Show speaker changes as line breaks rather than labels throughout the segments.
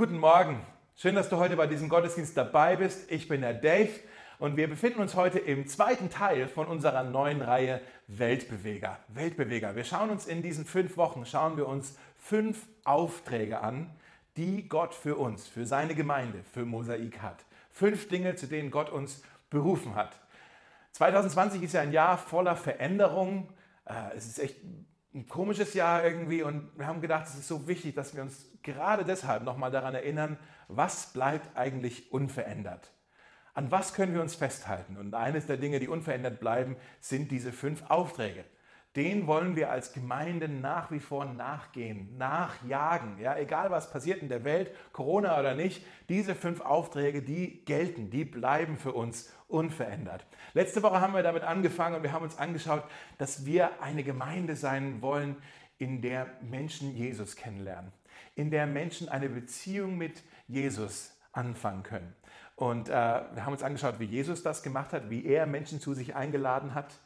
Guten Morgen. Schön, dass du heute bei diesem Gottesdienst dabei bist. Ich bin der Dave und wir befinden uns heute im zweiten Teil von unserer neuen Reihe Weltbeweger. Weltbeweger. Wir schauen uns in diesen fünf Wochen, schauen wir uns fünf Aufträge an, die Gott für uns, für seine Gemeinde, für Mosaik hat. Fünf Dinge, zu denen Gott uns berufen hat. 2020 ist ja ein Jahr voller Veränderungen. Äh, es ist echt ein komisches Jahr irgendwie und wir haben gedacht, es ist so wichtig, dass wir uns gerade deshalb nochmal daran erinnern, was bleibt eigentlich unverändert. An was können wir uns festhalten? Und eines der Dinge, die unverändert bleiben, sind diese fünf Aufträge. Den wollen wir als Gemeinde nach wie vor nachgehen, nachjagen. Ja, egal was passiert in der Welt, Corona oder nicht, diese fünf Aufträge, die gelten, die bleiben für uns unverändert. Letzte Woche haben wir damit angefangen und wir haben uns angeschaut, dass wir eine Gemeinde sein wollen, in der Menschen Jesus kennenlernen, in der Menschen eine Beziehung mit Jesus anfangen können. Und äh, wir haben uns angeschaut, wie Jesus das gemacht hat, wie er Menschen zu sich eingeladen hat,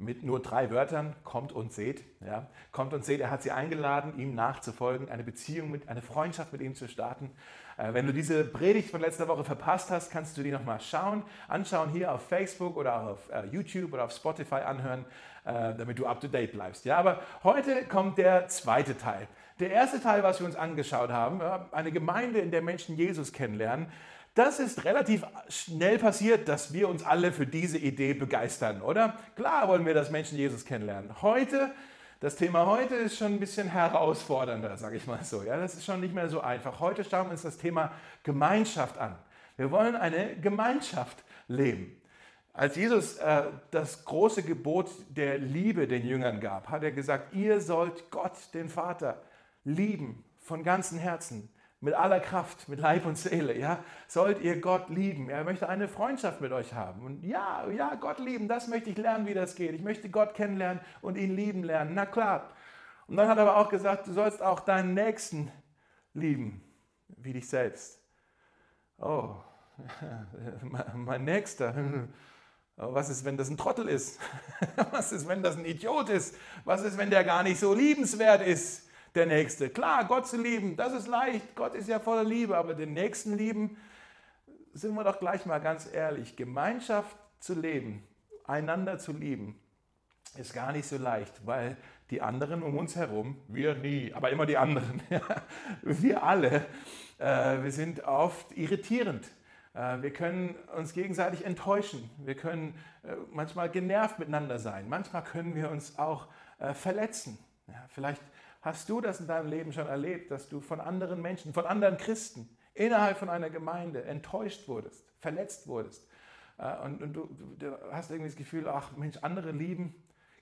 mit nur drei Wörtern, kommt und seht. Ja, kommt und seht, er hat sie eingeladen, ihm nachzufolgen, eine Beziehung, mit, eine Freundschaft mit ihm zu starten. Äh, wenn du diese Predigt von letzter Woche verpasst hast, kannst du die nochmal schauen, anschauen hier auf Facebook oder auch auf äh, YouTube oder auf Spotify anhören, äh, damit du up to date bleibst. Ja, aber heute kommt der zweite Teil. Der erste Teil, was wir uns angeschaut haben, eine Gemeinde, in der Menschen Jesus kennenlernen, das ist relativ schnell passiert, dass wir uns alle für diese Idee begeistern, oder? Klar wollen wir, dass Menschen Jesus kennenlernen. Heute, das Thema heute ist schon ein bisschen herausfordernder, sage ich mal so. Ja, das ist schon nicht mehr so einfach. Heute schauen wir uns das Thema Gemeinschaft an. Wir wollen eine Gemeinschaft leben. Als Jesus äh, das große Gebot der Liebe den Jüngern gab, hat er gesagt, ihr sollt Gott, den Vater, lieben von ganzem Herzen, mit aller Kraft, mit Leib und Seele, ja, sollt ihr Gott lieben. Er möchte eine Freundschaft mit euch haben. Und ja, ja, Gott lieben, das möchte ich lernen, wie das geht. Ich möchte Gott kennenlernen und ihn lieben lernen. Na klar. Und dann hat er aber auch gesagt, du sollst auch deinen Nächsten lieben, wie dich selbst. Oh, mein Nächster. Was ist, wenn das ein Trottel ist? Was ist, wenn das ein Idiot ist? Was ist, wenn der gar nicht so liebenswert ist? Der Nächste. Klar, Gott zu lieben, das ist leicht. Gott ist ja voller Liebe, aber den Nächsten lieben, sind wir doch gleich mal ganz ehrlich. Gemeinschaft zu leben, einander zu lieben, ist gar nicht so leicht, weil die anderen um uns herum, wir nie, aber immer die anderen, wir alle, äh, wir sind oft irritierend. Äh, wir können uns gegenseitig enttäuschen. Wir können äh, manchmal genervt miteinander sein. Manchmal können wir uns auch äh, verletzen. Vielleicht Hast du das in deinem Leben schon erlebt, dass du von anderen Menschen, von anderen Christen innerhalb von einer Gemeinde enttäuscht wurdest, verletzt wurdest? Äh, und, und du, du, hast irgendwie das Gefühl, ach Mensch, andere lieben,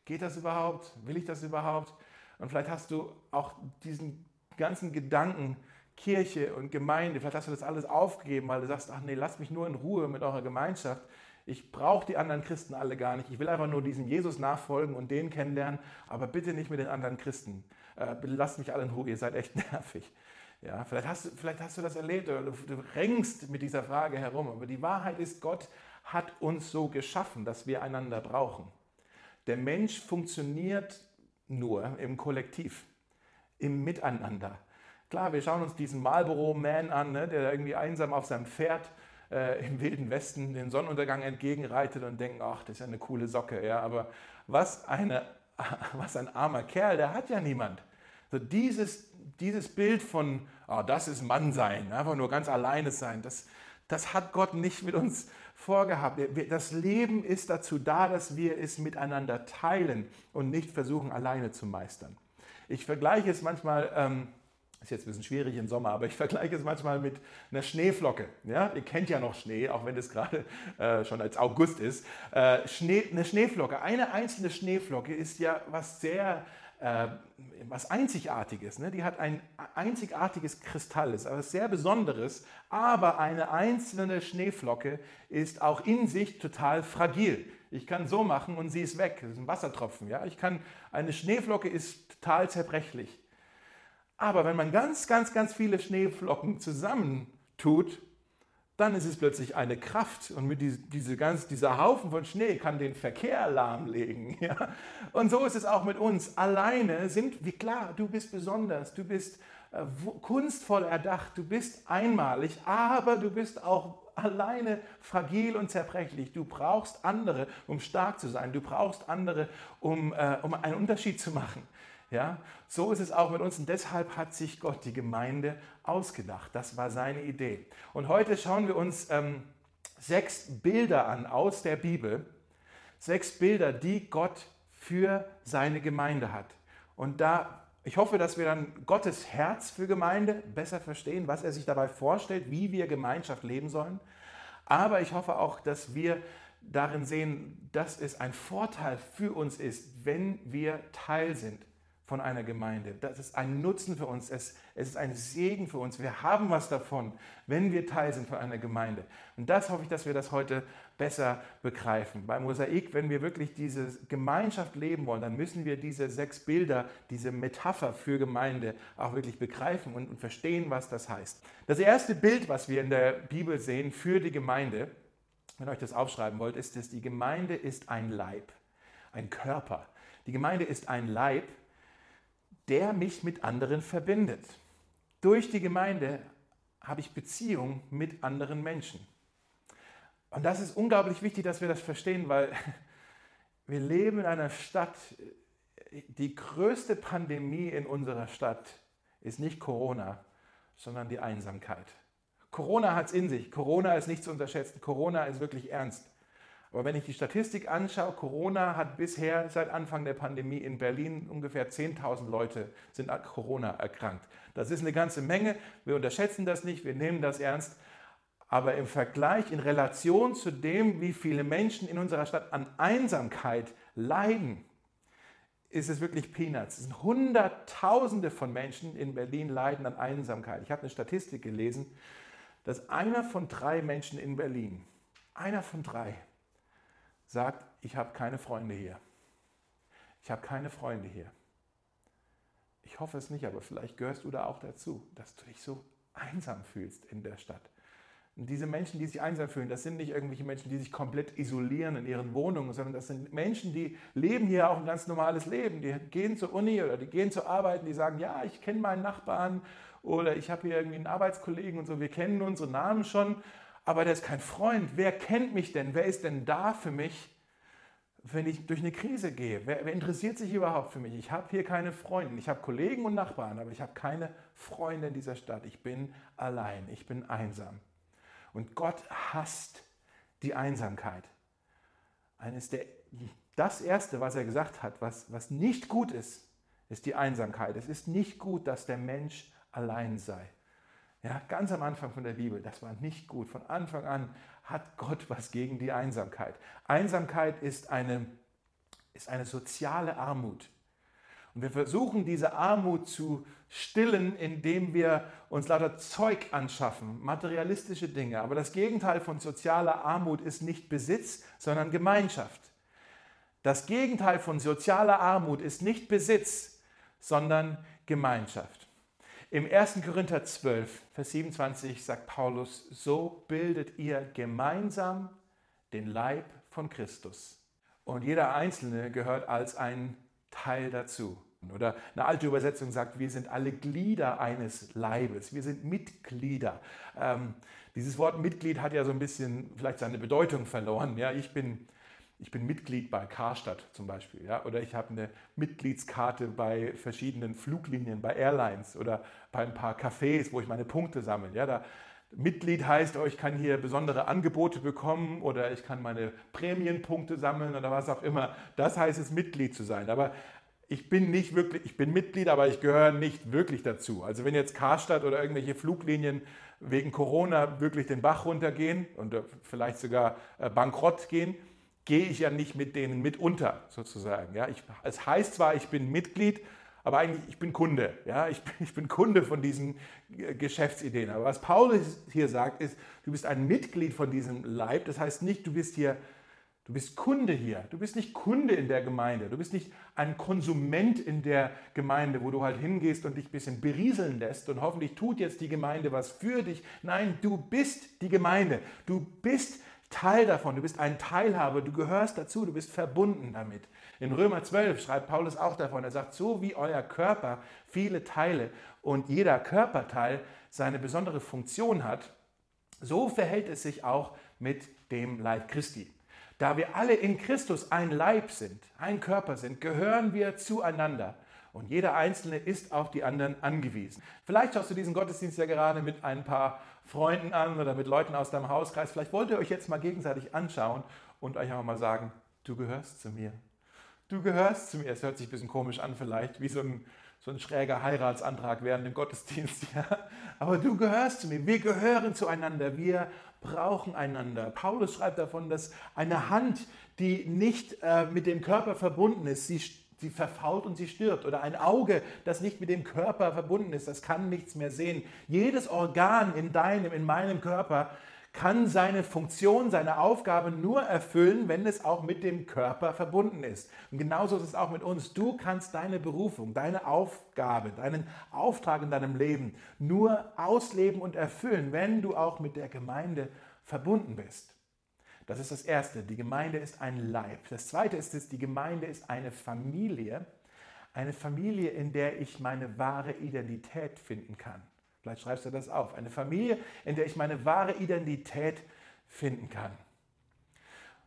geht das überhaupt? Will ich das überhaupt? Und vielleicht hast du auch diesen ganzen Gedanken, Kirche und Gemeinde, vielleicht hast du das alles aufgegeben, weil du sagst, ach nee, lasst mich nur in Ruhe mit eurer Gemeinschaft. Ich brauche die anderen Christen alle gar nicht. Ich will einfach nur diesem Jesus nachfolgen und den kennenlernen, aber bitte nicht mit den anderen Christen äh, lasst mich alle in Ruhe, ihr seid echt nervig. Ja, vielleicht, hast du, vielleicht hast du das erlebt oder du, du ringst mit dieser Frage herum. Aber die Wahrheit ist, Gott hat uns so geschaffen, dass wir einander brauchen. Der Mensch funktioniert nur im Kollektiv, im Miteinander. Klar, wir schauen uns diesen Marlboro-Man an, ne, der irgendwie einsam auf seinem Pferd äh, im wilden Westen den Sonnenuntergang entgegenreitet und denken, ach, das ist ja eine coole Socke. Ja, aber was, eine, was ein armer Kerl, der hat ja niemand. So dieses, dieses Bild von, oh, das ist Mannsein, einfach nur ganz alleine sein, das, das hat Gott nicht mit uns vorgehabt. Das Leben ist dazu da, dass wir es miteinander teilen und nicht versuchen, alleine zu meistern. Ich vergleiche es manchmal, ähm, ist jetzt ein bisschen schwierig im Sommer, aber ich vergleiche es manchmal mit einer Schneeflocke. Ja? Ihr kennt ja noch Schnee, auch wenn es gerade äh, schon als August ist. Äh, Schnee, eine Schneeflocke, eine einzelne Schneeflocke ist ja was sehr äh, was Einzigartiges. Ne? Die hat ein einzigartiges Kristall, ist aber sehr Besonderes, aber eine einzelne Schneeflocke ist auch in sich total fragil. Ich kann so machen und sie ist weg. Das ist ein Wassertropfen. Ja? Ich kann, eine Schneeflocke ist total zerbrechlich. Aber wenn man ganz, ganz, ganz viele Schneeflocken zusammentut, dann ist es plötzlich eine Kraft und mit diese, diese ganz, dieser Haufen von Schnee kann den Verkehr lahmlegen. Ja? Und so ist es auch mit uns. Alleine sind wir klar, du bist besonders, du bist äh, kunstvoll erdacht. Du bist einmalig, aber du bist auch alleine fragil und zerbrechlich. Du brauchst andere, um stark zu sein. Du brauchst andere, um, äh, um einen Unterschied zu machen. Ja, so ist es auch mit uns und deshalb hat sich Gott die Gemeinde ausgedacht. Das war seine Idee. Und heute schauen wir uns ähm, sechs Bilder an aus der Bibel. Sechs Bilder, die Gott für seine Gemeinde hat. Und da, ich hoffe, dass wir dann Gottes Herz für Gemeinde besser verstehen, was er sich dabei vorstellt, wie wir Gemeinschaft leben sollen. Aber ich hoffe auch, dass wir darin sehen, dass es ein Vorteil für uns ist, wenn wir Teil sind von einer Gemeinde. Das ist ein Nutzen für uns. Es, es ist ein Segen für uns. Wir haben was davon, wenn wir Teil sind von einer Gemeinde. Und das hoffe ich, dass wir das heute besser begreifen. Bei Mosaik, wenn wir wirklich diese Gemeinschaft leben wollen, dann müssen wir diese sechs Bilder, diese Metapher für Gemeinde auch wirklich begreifen und, und verstehen, was das heißt. Das erste Bild, was wir in der Bibel sehen für die Gemeinde, wenn ihr euch das aufschreiben wollt, ist, dass die Gemeinde ist ein Leib, ein Körper. Die Gemeinde ist ein Leib, der mich mit anderen verbindet. Durch die Gemeinde habe ich Beziehung mit anderen Menschen. Und das ist unglaublich wichtig, dass wir das verstehen, weil wir leben in einer Stadt, die größte Pandemie in unserer Stadt ist nicht Corona, sondern die Einsamkeit. Corona hat es in sich. Corona ist nicht zu unterschätzen. Corona ist wirklich ernst. Aber wenn ich die Statistik anschaue, Corona hat bisher seit Anfang der Pandemie in Berlin ungefähr 10.000 Leute sind an Corona erkrankt. Das ist eine ganze Menge. Wir unterschätzen das nicht, wir nehmen das ernst. Aber im Vergleich, in Relation zu dem, wie viele Menschen in unserer Stadt an Einsamkeit leiden, ist es wirklich Peanuts. Es sind Hunderttausende von Menschen in Berlin leiden an Einsamkeit. Ich habe eine Statistik gelesen, dass einer von drei Menschen in Berlin, einer von drei, sagt, ich habe keine Freunde hier. Ich habe keine Freunde hier. Ich hoffe es nicht, aber vielleicht gehörst du da auch dazu, dass du dich so einsam fühlst in der Stadt. Und diese Menschen, die sich einsam fühlen, das sind nicht irgendwelche Menschen, die sich komplett isolieren in ihren Wohnungen, sondern das sind Menschen, die leben hier auch ein ganz normales Leben. Die gehen zur Uni oder die gehen zur Arbeit und die sagen, ja, ich kenne meinen Nachbarn oder ich habe hier irgendwie einen Arbeitskollegen und so, wir kennen unsere Namen schon aber der ist kein Freund. Wer kennt mich denn? Wer ist denn da für mich, wenn ich durch eine Krise gehe? Wer, wer interessiert sich überhaupt für mich? Ich habe hier keine Freunde. Ich habe Kollegen und Nachbarn, aber ich habe keine Freunde in dieser Stadt. Ich bin allein. Ich bin einsam. Und Gott hasst die Einsamkeit. Eines der, das Erste, was er gesagt hat, was, was nicht gut ist, ist die Einsamkeit. Es ist nicht gut, dass der Mensch allein sei. Ja, ganz am Anfang von der Bibel, das war nicht gut. Von Anfang an hat Gott was gegen die Einsamkeit. Einsamkeit ist eine, ist eine soziale Armut. Und wir versuchen diese Armut zu stillen, indem wir uns lauter Zeug anschaffen, materialistische Dinge. Aber das Gegenteil von sozialer Armut ist nicht Besitz, sondern Gemeinschaft. Das Gegenteil von sozialer Armut ist nicht Besitz, sondern Gemeinschaft. Im 1. Korinther 12, Vers 27 sagt Paulus, so bildet ihr gemeinsam den Leib von Christus. Und jeder Einzelne gehört als ein Teil dazu. Oder eine alte Übersetzung sagt, wir sind alle Glieder eines Leibes. Wir sind Mitglieder. Ähm, dieses Wort Mitglied hat ja so ein bisschen vielleicht seine Bedeutung verloren. Ja, ich bin ich bin Mitglied bei Karstadt zum Beispiel, ja, oder ich habe eine Mitgliedskarte bei verschiedenen Fluglinien, bei Airlines oder bei ein paar Cafés, wo ich meine Punkte sammle. Ja, da, Mitglied heißt, oh, ich kann hier besondere Angebote bekommen oder ich kann meine Prämienpunkte sammeln oder was auch immer. Das heißt es, Mitglied zu sein. Aber ich bin nicht wirklich, ich bin Mitglied, aber ich gehöre nicht wirklich dazu. Also wenn jetzt Karstadt oder irgendwelche Fluglinien wegen Corona wirklich den Bach runtergehen und vielleicht sogar äh, bankrott gehen, gehe ich ja nicht mit denen mit unter, sozusagen. Ja, ich, es heißt zwar, ich bin Mitglied, aber eigentlich ich bin Kunde. Ja, ich, ich bin Kunde von diesen Geschäftsideen. Aber was Paulus hier sagt, ist, du bist ein Mitglied von diesem Leib. Das heißt nicht, du bist hier, du bist Kunde hier. Du bist nicht Kunde in der Gemeinde. Du bist nicht ein Konsument in der Gemeinde, wo du halt hingehst und dich ein bisschen berieseln lässt und hoffentlich tut jetzt die Gemeinde was für dich. Nein, du bist die Gemeinde. Du bist Teil davon, du bist ein Teilhaber, du gehörst dazu, du bist verbunden damit. In Römer 12 schreibt Paulus auch davon, er sagt, so wie euer Körper viele Teile und jeder Körperteil seine besondere Funktion hat, so verhält es sich auch mit dem Leib Christi. Da wir alle in Christus ein Leib sind, ein Körper sind, gehören wir zueinander. Und jeder Einzelne ist auf die anderen angewiesen. Vielleicht schaust du diesen Gottesdienst ja gerade mit ein paar Freunden an oder mit Leuten aus deinem Hauskreis. Vielleicht wollt ihr euch jetzt mal gegenseitig anschauen und euch auch mal sagen, du gehörst zu mir. Du gehörst zu mir. Es hört sich ein bisschen komisch an vielleicht, wie so ein, so ein schräger Heiratsantrag während dem Gottesdienst. Ja? Aber du gehörst zu mir. Wir gehören zueinander. Wir brauchen einander. Paulus schreibt davon, dass eine Hand, die nicht äh, mit dem Körper verbunden ist, sie, sie verfault und sie stirbt. Oder ein Auge, das nicht mit dem Körper verbunden ist, das kann nichts mehr sehen. Jedes Organ in deinem, in meinem Körper kann seine Funktion, seine Aufgabe nur erfüllen, wenn es auch mit dem Körper verbunden ist. Und genauso ist es auch mit uns. Du kannst deine Berufung, deine Aufgabe, deinen Auftrag in deinem Leben nur ausleben und erfüllen, wenn du auch mit der Gemeinde verbunden bist. Das ist das Erste. Die Gemeinde ist ein Leib. Das Zweite ist, dass die Gemeinde ist eine Familie. Eine Familie, in der ich meine wahre Identität finden kann. Vielleicht schreibst du das auf. Eine Familie, in der ich meine wahre Identität finden kann.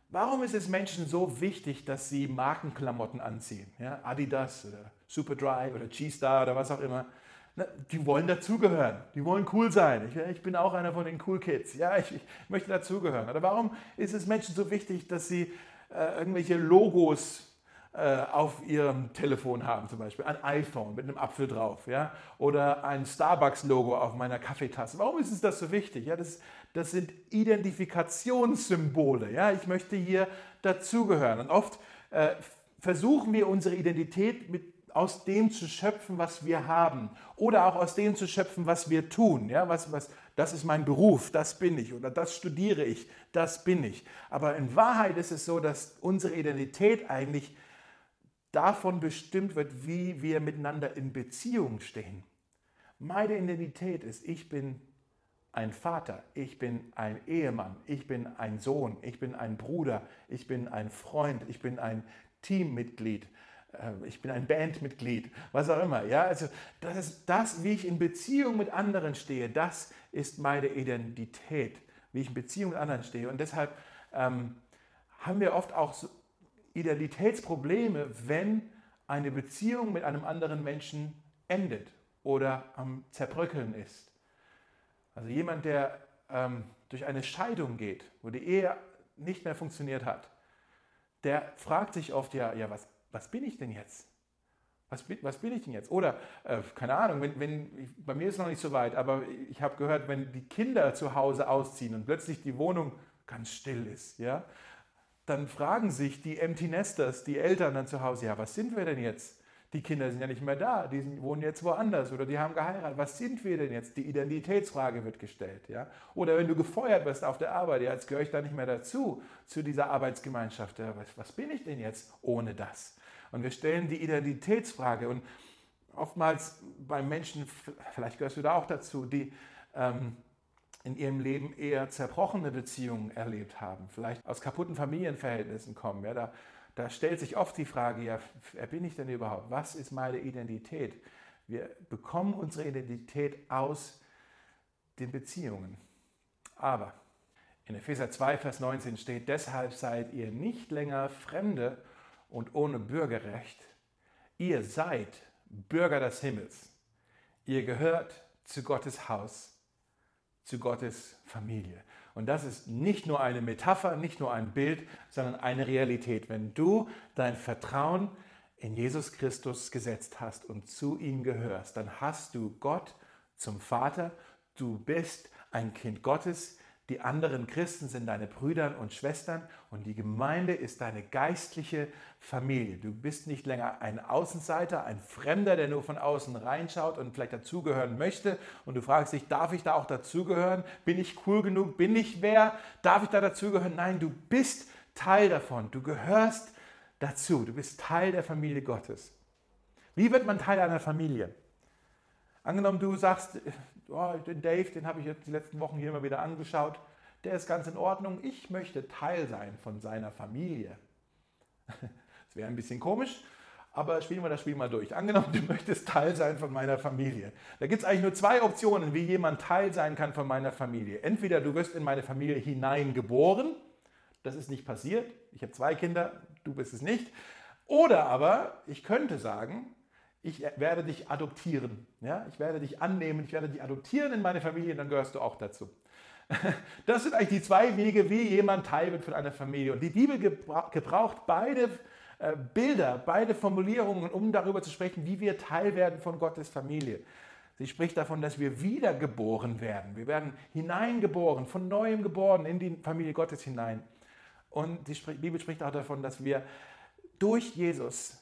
Warum ist es Menschen so wichtig, dass sie Markenklamotten anziehen? Ja, Adidas oder Superdry oder G-Star oder was auch immer. Na, die wollen dazugehören. Die wollen cool sein. Ich, ich, bin auch einer von den Cool Kids. Ja, ich, ich möchte dazugehören. Oder warum ist es Menschen so wichtig, dass sie äh, irgendwelche Logos äh, auf ihrem Telefon haben, zum Beispiel ein iPhone mit einem Apfel drauf, ja, oder ein Starbucks-Logo auf meiner Kaffeetasse. Warum ist es das so wichtig? Ja, das, das sind Identifikationssymbole. Ja, ich möchte hier dazugehören. Und oft äh, versuchen wir unsere Identität mit aus dem zu schöpfen, was wir haben oder auch aus dem zu schöpfen, was wir tun. Ja, was, was, das ist mein Beruf, das bin ich oder das studiere ich, das bin ich. Aber in Wahrheit ist es so, dass unsere Identität eigentlich davon bestimmt wird, wie wir miteinander in Beziehung stehen. Meine Identität ist, ich bin ein Vater, ich bin ein Ehemann, ich bin ein Sohn, ich bin ein Bruder, ich bin ein Freund, ich bin ein Teammitglied, ich bin ein Bandmitglied, was auch immer. Ja, also das ist das, wie ich in Beziehung mit anderen stehe, das ist meine Identität, wie ich in Beziehung mit anderen stehe. Und deshalb ähm, haben wir oft auch so Identitätsprobleme, wenn eine Beziehung mit einem anderen Menschen endet oder am Zerbröckeln ist. Also jemand, der ähm, durch eine Scheidung geht, wo die Ehe nicht mehr funktioniert hat, der fragt sich oft, ja, ja was, was bin ich denn jetzt? Was, was bin ich denn jetzt? Oder, äh, keine Ahnung, wenn, wenn, bei mir ist es noch nicht so weit, aber ich habe gehört, wenn die Kinder zu Hause ausziehen und plötzlich die Wohnung ganz still ist, ja, dann fragen sich die Empty Nesters, die Eltern dann zu Hause, ja, was sind wir denn jetzt? Die Kinder sind ja nicht mehr da, die sind, wohnen jetzt woanders oder die haben geheiratet. Was sind wir denn jetzt? Die Identitätsfrage wird gestellt. Ja? Oder wenn du gefeuert wirst auf der Arbeit, ja, jetzt gehöre ich da nicht mehr dazu, zu dieser Arbeitsgemeinschaft. Ja, was, was bin ich denn jetzt ohne das? Und wir stellen die Identitätsfrage und oftmals bei Menschen, vielleicht gehörst du da auch dazu, die ähm, in ihrem Leben eher zerbrochene Beziehungen erlebt haben, vielleicht aus kaputten Familienverhältnissen kommen. Ja, da, da stellt sich oft die Frage, ja, wer bin ich denn überhaupt? Was ist meine Identität? Wir bekommen unsere Identität aus den Beziehungen. Aber in Epheser 2, Vers 19 steht, deshalb seid ihr nicht länger Fremde und ohne Bürgerrecht. Ihr seid Bürger des Himmels. Ihr gehört zu Gottes Haus zu Gottes Familie. Und das ist nicht nur eine Metapher, nicht nur ein Bild, sondern eine Realität. Wenn du dein Vertrauen in Jesus Christus gesetzt hast und zu ihm gehörst, dann hast du Gott zum Vater, du bist ein Kind Gottes, die anderen Christen sind deine Brüder und Schwestern und die Gemeinde ist deine geistliche Familie. Du bist nicht länger ein Außenseiter, ein Fremder, der nur von außen reinschaut und vielleicht dazugehören möchte und du fragst dich, darf ich da auch dazugehören? Bin ich cool genug? Bin ich wer? Darf ich da dazugehören? Nein, du bist Teil davon. Du gehörst dazu. Du bist Teil der Familie Gottes. Wie wird man Teil einer Familie? Angenommen, du sagst, oh, den Dave, den habe ich jetzt die letzten Wochen hier immer wieder angeschaut, der ist ganz in Ordnung. Ich möchte Teil sein von seiner Familie. Das wäre ein bisschen komisch, aber spielen wir das Spiel mal durch. Angenommen, du möchtest Teil sein von meiner Familie. Da gibt es eigentlich nur zwei Optionen, wie jemand Teil sein kann von meiner Familie. Entweder du wirst in meine Familie hineingeboren, das ist nicht passiert, ich habe zwei Kinder, du bist es nicht. Oder aber ich könnte sagen, ich werde dich adoptieren. Ja? Ich werde dich annehmen, ich werde dich adoptieren in meine Familie, dann gehörst du auch dazu. Das sind eigentlich die zwei Wege, wie jemand Teil wird von einer Familie. Und die Bibel gebraucht beide äh, Bilder, beide Formulierungen, um darüber zu sprechen, wie wir Teil werden von Gottes Familie. Sie spricht davon, dass wir wiedergeboren werden. Wir werden hineingeboren, von neuem geboren in die Familie Gottes hinein. Und die Bibel spricht auch davon, dass wir durch Jesus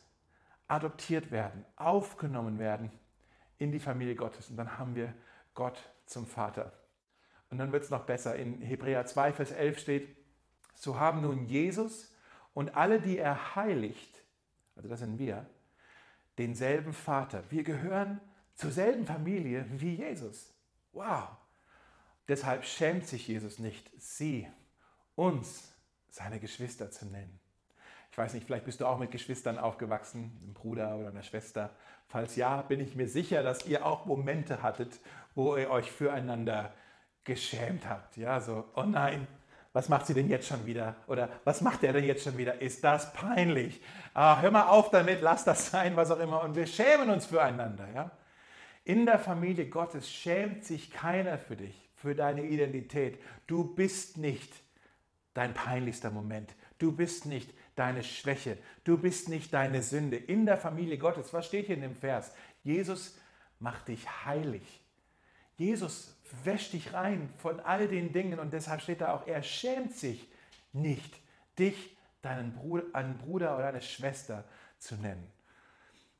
adoptiert werden, aufgenommen werden in die Familie Gottes. Und dann haben wir Gott zum Vater. Und dann wird es noch besser. In Hebräer 2, Vers 11 steht, so haben nun Jesus und alle, die er heiligt, also das sind wir, denselben Vater. Wir gehören zur selben Familie wie Jesus. Wow! Deshalb schämt sich Jesus nicht, sie, uns, seine Geschwister zu nennen. Weiß nicht, vielleicht bist du auch mit Geschwistern aufgewachsen, einem Bruder oder einer Schwester. Falls ja, bin ich mir sicher, dass ihr auch Momente hattet, wo ihr euch füreinander geschämt habt. Ja, so, oh nein, was macht sie denn jetzt schon wieder? Oder was macht er denn jetzt schon wieder? Ist das peinlich? Ah, hör mal auf damit, lass das sein, was auch immer. Und wir schämen uns füreinander. Ja? In der Familie Gottes schämt sich keiner für dich, für deine Identität. Du bist nicht dein peinlichster Moment. Du bist nicht deine Schwäche. Du bist nicht deine Sünde. In der Familie Gottes, was steht hier in dem Vers? Jesus macht dich heilig. Jesus wäscht dich rein von all den Dingen und deshalb steht da auch, er schämt sich nicht, dich, deinen Bruder, einen Bruder oder eine Schwester zu nennen.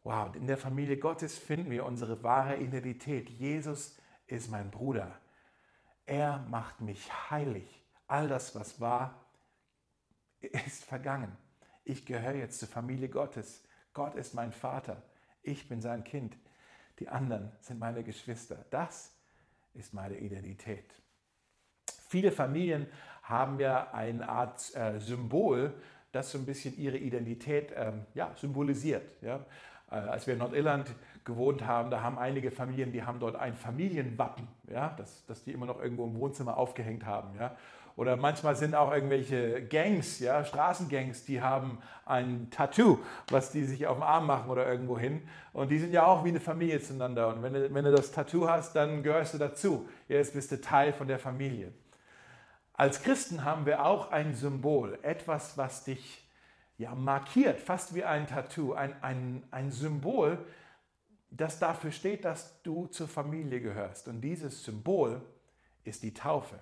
Wow, in der Familie Gottes finden wir unsere wahre Identität. Jesus ist mein Bruder. Er macht mich heilig. All das, was war, ist vergangen. Ich gehöre jetzt zur Familie Gottes. Gott ist mein Vater. Ich bin sein Kind. Die anderen sind meine Geschwister. Das ist meine Identität. Viele Familien haben ja eine Art äh, Symbol, das so ein bisschen ihre Identität ähm, ja, symbolisiert. Ja? Äh, als wir in Nordirland gewohnt haben, da haben einige Familien, die haben dort ein Familienwappen, ja? das, das die immer noch irgendwo im Wohnzimmer aufgehängt haben. Ja? Oder manchmal sind auch irgendwelche Gangs, ja, Straßengangs, die haben ein Tattoo, was die sich auf dem Arm machen oder irgendwo hin. Und die sind ja auch wie eine Familie zueinander. Und wenn du, wenn du das Tattoo hast, dann gehörst du dazu. Jetzt bist du Teil von der Familie. Als Christen haben wir auch ein Symbol, etwas, was dich ja, markiert, fast wie ein Tattoo, ein, ein, ein Symbol, das dafür steht, dass du zur Familie gehörst. Und dieses Symbol ist die Taufe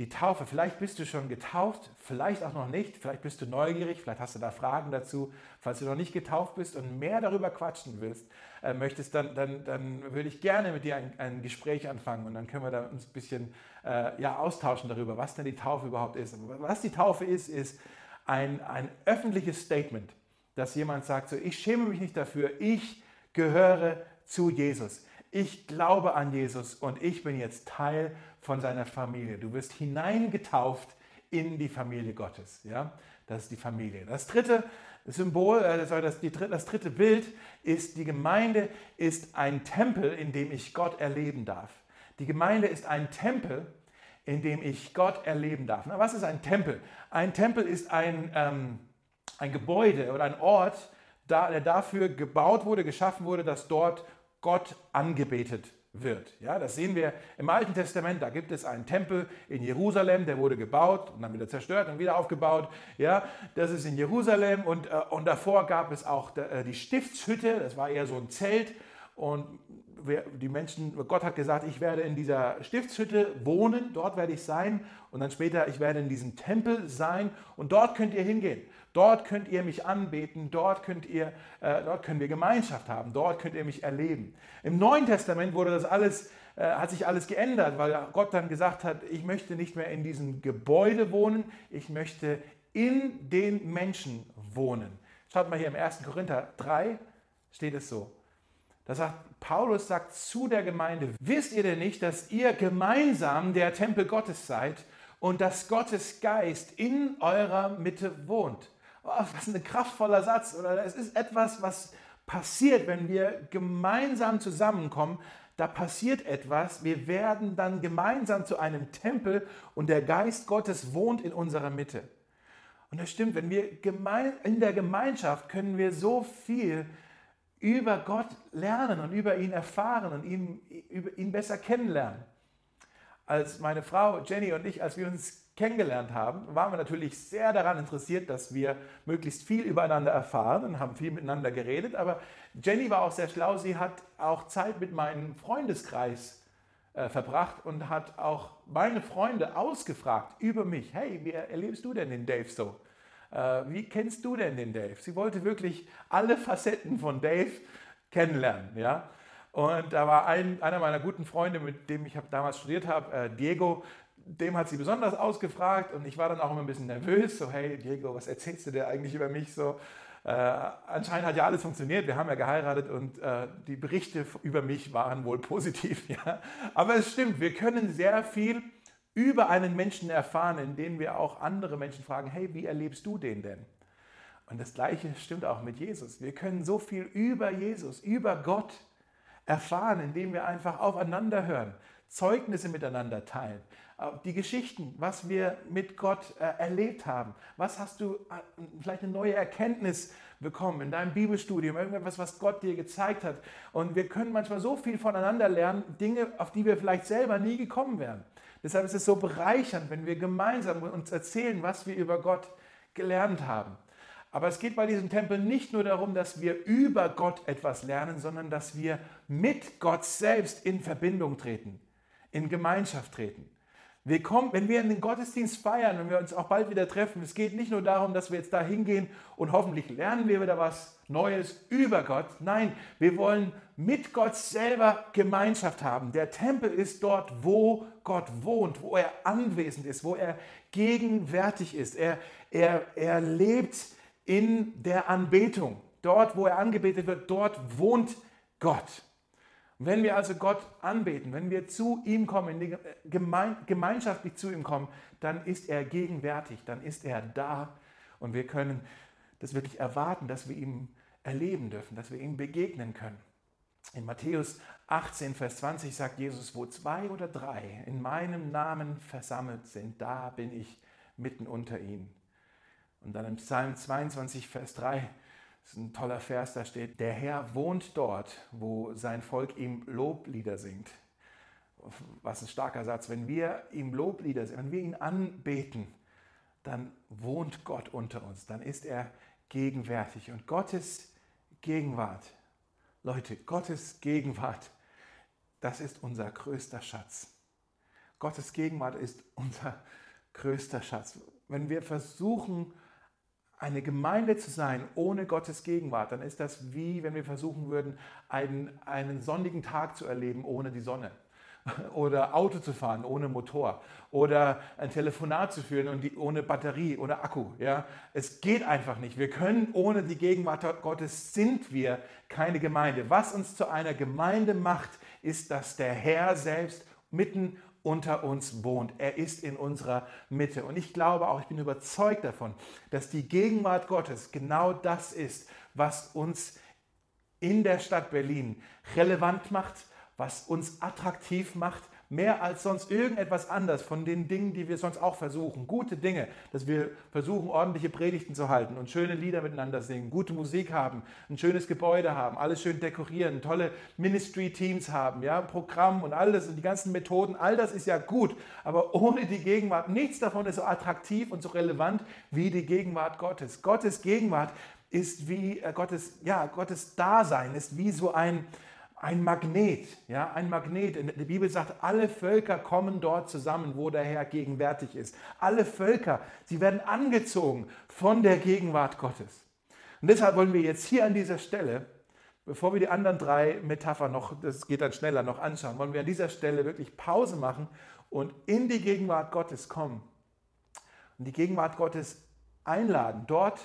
die Taufe. Vielleicht bist du schon getauft, vielleicht auch noch nicht. Vielleicht bist du neugierig, vielleicht hast du da Fragen dazu. Falls du noch nicht getauft bist und mehr darüber quatschen willst, äh, möchtest, dann, dann, dann würde ich gerne mit dir ein, ein, Gespräch anfangen und dann können wir da uns ein bisschen äh, ja, austauschen darüber, was denn die Taufe überhaupt ist. Was die Taufe ist, ist ein, ein öffentliches Statement, dass jemand sagt, so, ich schäme mich nicht dafür, ich gehöre zu Jesus. Ich glaube an Jesus und ich bin jetzt Teil von seiner Familie. Du wirst hineingetauft in die Familie Gottes. Ja? Das ist die Familie. Das dritte Symbol, äh, das, das dritte Bild ist, die Gemeinde ist ein Tempel, in dem ich Gott erleben darf. Die Gemeinde ist ein Tempel, in dem ich Gott erleben darf. Na, was ist ein Tempel? Ein Tempel ist ein, ähm, ein Gebäude oder ein Ort, der dafür gebaut wurde, geschaffen wurde, dass dort Gott angebetet wird. Ja, das sehen wir im Alten Testament. Da gibt es einen Tempel in Jerusalem, der wurde gebaut und dann wieder zerstört und wieder aufgebaut. Ja, das ist in Jerusalem und, äh, und davor gab es auch äh, die Stiftshütte. Das war eher so ein Zelt und die Menschen, Gott hat gesagt, ich werde in dieser Stiftshütte wohnen, dort werde ich sein und dann später, ich werde in diesem Tempel sein und dort könnt ihr hingehen. Dort könnt ihr mich anbeten, dort, könnt ihr, äh, dort können wir Gemeinschaft haben, dort könnt ihr mich erleben. Im Neuen Testament wurde das alles, äh, hat sich alles geändert, weil Gott dann gesagt hat, ich möchte nicht mehr in diesem Gebäude wohnen, ich möchte in den Menschen wohnen. Schaut mal hier im 1. Korinther 3 steht es so. Da sagt Paulus sagt zu der Gemeinde, wisst ihr denn nicht, dass ihr gemeinsam der Tempel Gottes seid und dass Gottes Geist in eurer Mitte wohnt? Oh, was ein kraftvoller Satz. Oder es ist etwas, was passiert, wenn wir gemeinsam zusammenkommen. Da passiert etwas. Wir werden dann gemeinsam zu einem Tempel und der Geist Gottes wohnt in unserer Mitte. Und das stimmt, wenn wir in der Gemeinschaft können wir so viel über Gott lernen und über ihn erfahren und ihn, ihn besser kennenlernen. Als meine Frau Jenny und ich, als wir kennengelernt haben, waren wir natürlich sehr daran interessiert, dass wir möglichst viel übereinander erfahren und haben viel miteinander geredet. Aber Jenny war auch sehr schlau. Sie hat auch Zeit mit meinem Freundeskreis äh, verbracht und hat auch meine Freunde ausgefragt über mich. Hey, wie erlebst du denn den Dave so? Äh, wie kennst du denn den Dave? Sie wollte wirklich alle Facetten von Dave kennenlernen. Ja? Und da war ein, einer meiner guten Freunde, mit dem ich damals studiert habe, äh, Diego, dem hat sie besonders ausgefragt und ich war dann auch immer ein bisschen nervös, so hey Diego, was erzählst du dir eigentlich über mich so? Äh, anscheinend hat ja alles funktioniert, wir haben ja geheiratet und äh, die Berichte über mich waren wohl positiv. Ja? Aber es stimmt, wir können sehr viel über einen Menschen erfahren, indem wir auch andere Menschen fragen, hey, wie erlebst du den denn? Und das Gleiche stimmt auch mit Jesus. Wir können so viel über Jesus, über Gott erfahren, indem wir einfach aufeinander hören, Zeugnisse miteinander teilen, die Geschichten, was wir mit Gott äh, erlebt haben. Was hast du äh, vielleicht eine neue Erkenntnis bekommen in deinem Bibelstudium, irgendetwas, was Gott dir gezeigt hat. Und wir können manchmal so viel voneinander lernen, Dinge, auf die wir vielleicht selber nie gekommen wären. Deshalb ist es so bereichernd, wenn wir gemeinsam uns erzählen, was wir über Gott gelernt haben. Aber es geht bei diesem Tempel nicht nur darum, dass wir über Gott etwas lernen, sondern dass wir mit Gott selbst in Verbindung treten, in Gemeinschaft treten. Wir kommen, wenn wir in den Gottesdienst feiern und wir uns auch bald wieder treffen, es geht nicht nur darum, dass wir jetzt da hingehen und hoffentlich lernen wir wieder was Neues über Gott. Nein, wir wollen mit Gott selber Gemeinschaft haben. Der Tempel ist dort, wo Gott wohnt, wo er anwesend ist, wo er gegenwärtig ist. Er, er, er lebt in der Anbetung. Dort, wo er angebetet wird, dort wohnt Gott. Wenn wir also Gott anbeten, wenn wir zu ihm kommen, gemeinschaftlich zu ihm kommen, dann ist er gegenwärtig, dann ist er da und wir können das wirklich erwarten, dass wir ihm erleben dürfen, dass wir ihm begegnen können. In Matthäus 18, Vers 20 sagt Jesus, wo zwei oder drei in meinem Namen versammelt sind, da bin ich mitten unter ihnen. Und dann im Psalm 22, Vers 3 das ist ein toller Vers, da steht, der Herr wohnt dort, wo sein Volk ihm Loblieder singt. Was ein starker Satz. Wenn wir ihm Loblieder singen, wenn wir ihn anbeten, dann wohnt Gott unter uns, dann ist er gegenwärtig. Und Gottes Gegenwart, Leute, Gottes Gegenwart, das ist unser größter Schatz. Gottes Gegenwart ist unser größter Schatz. Wenn wir versuchen, eine Gemeinde zu sein ohne Gottes Gegenwart, dann ist das wie wenn wir versuchen würden, einen, einen sonnigen Tag zu erleben ohne die Sonne. Oder Auto zu fahren ohne Motor. Oder ein Telefonat zu führen und die, ohne Batterie, ohne Akku. Ja? Es geht einfach nicht. Wir können ohne die Gegenwart Gottes sind wir keine Gemeinde. Was uns zu einer Gemeinde macht, ist, dass der Herr selbst mitten unter uns wohnt. Er ist in unserer Mitte. Und ich glaube auch, ich bin überzeugt davon, dass die Gegenwart Gottes genau das ist, was uns in der Stadt Berlin relevant macht, was uns attraktiv macht, mehr als sonst irgendetwas anders von den Dingen, die wir sonst auch versuchen. Gute Dinge, dass wir versuchen, ordentliche Predigten zu halten und schöne Lieder miteinander singen, gute Musik haben, ein schönes Gebäude haben, alles schön dekorieren, tolle Ministry-Teams haben, ja, Programm und alles und die ganzen Methoden, all das ist ja gut, aber ohne die Gegenwart, nichts davon ist so attraktiv und so relevant wie die Gegenwart Gottes. Gottes Gegenwart ist wie äh, Gottes, ja, Gottes Dasein ist wie so ein, ein Magnet, ja, ein Magnet. Die Bibel sagt, alle Völker kommen dort zusammen, wo der Herr gegenwärtig ist. Alle Völker, sie werden angezogen von der Gegenwart Gottes. Und deshalb wollen wir jetzt hier an dieser Stelle, bevor wir die anderen drei Metaphern noch, das geht dann schneller, noch anschauen, wollen wir an dieser Stelle wirklich Pause machen und in die Gegenwart Gottes kommen. Und die Gegenwart Gottes einladen, dort,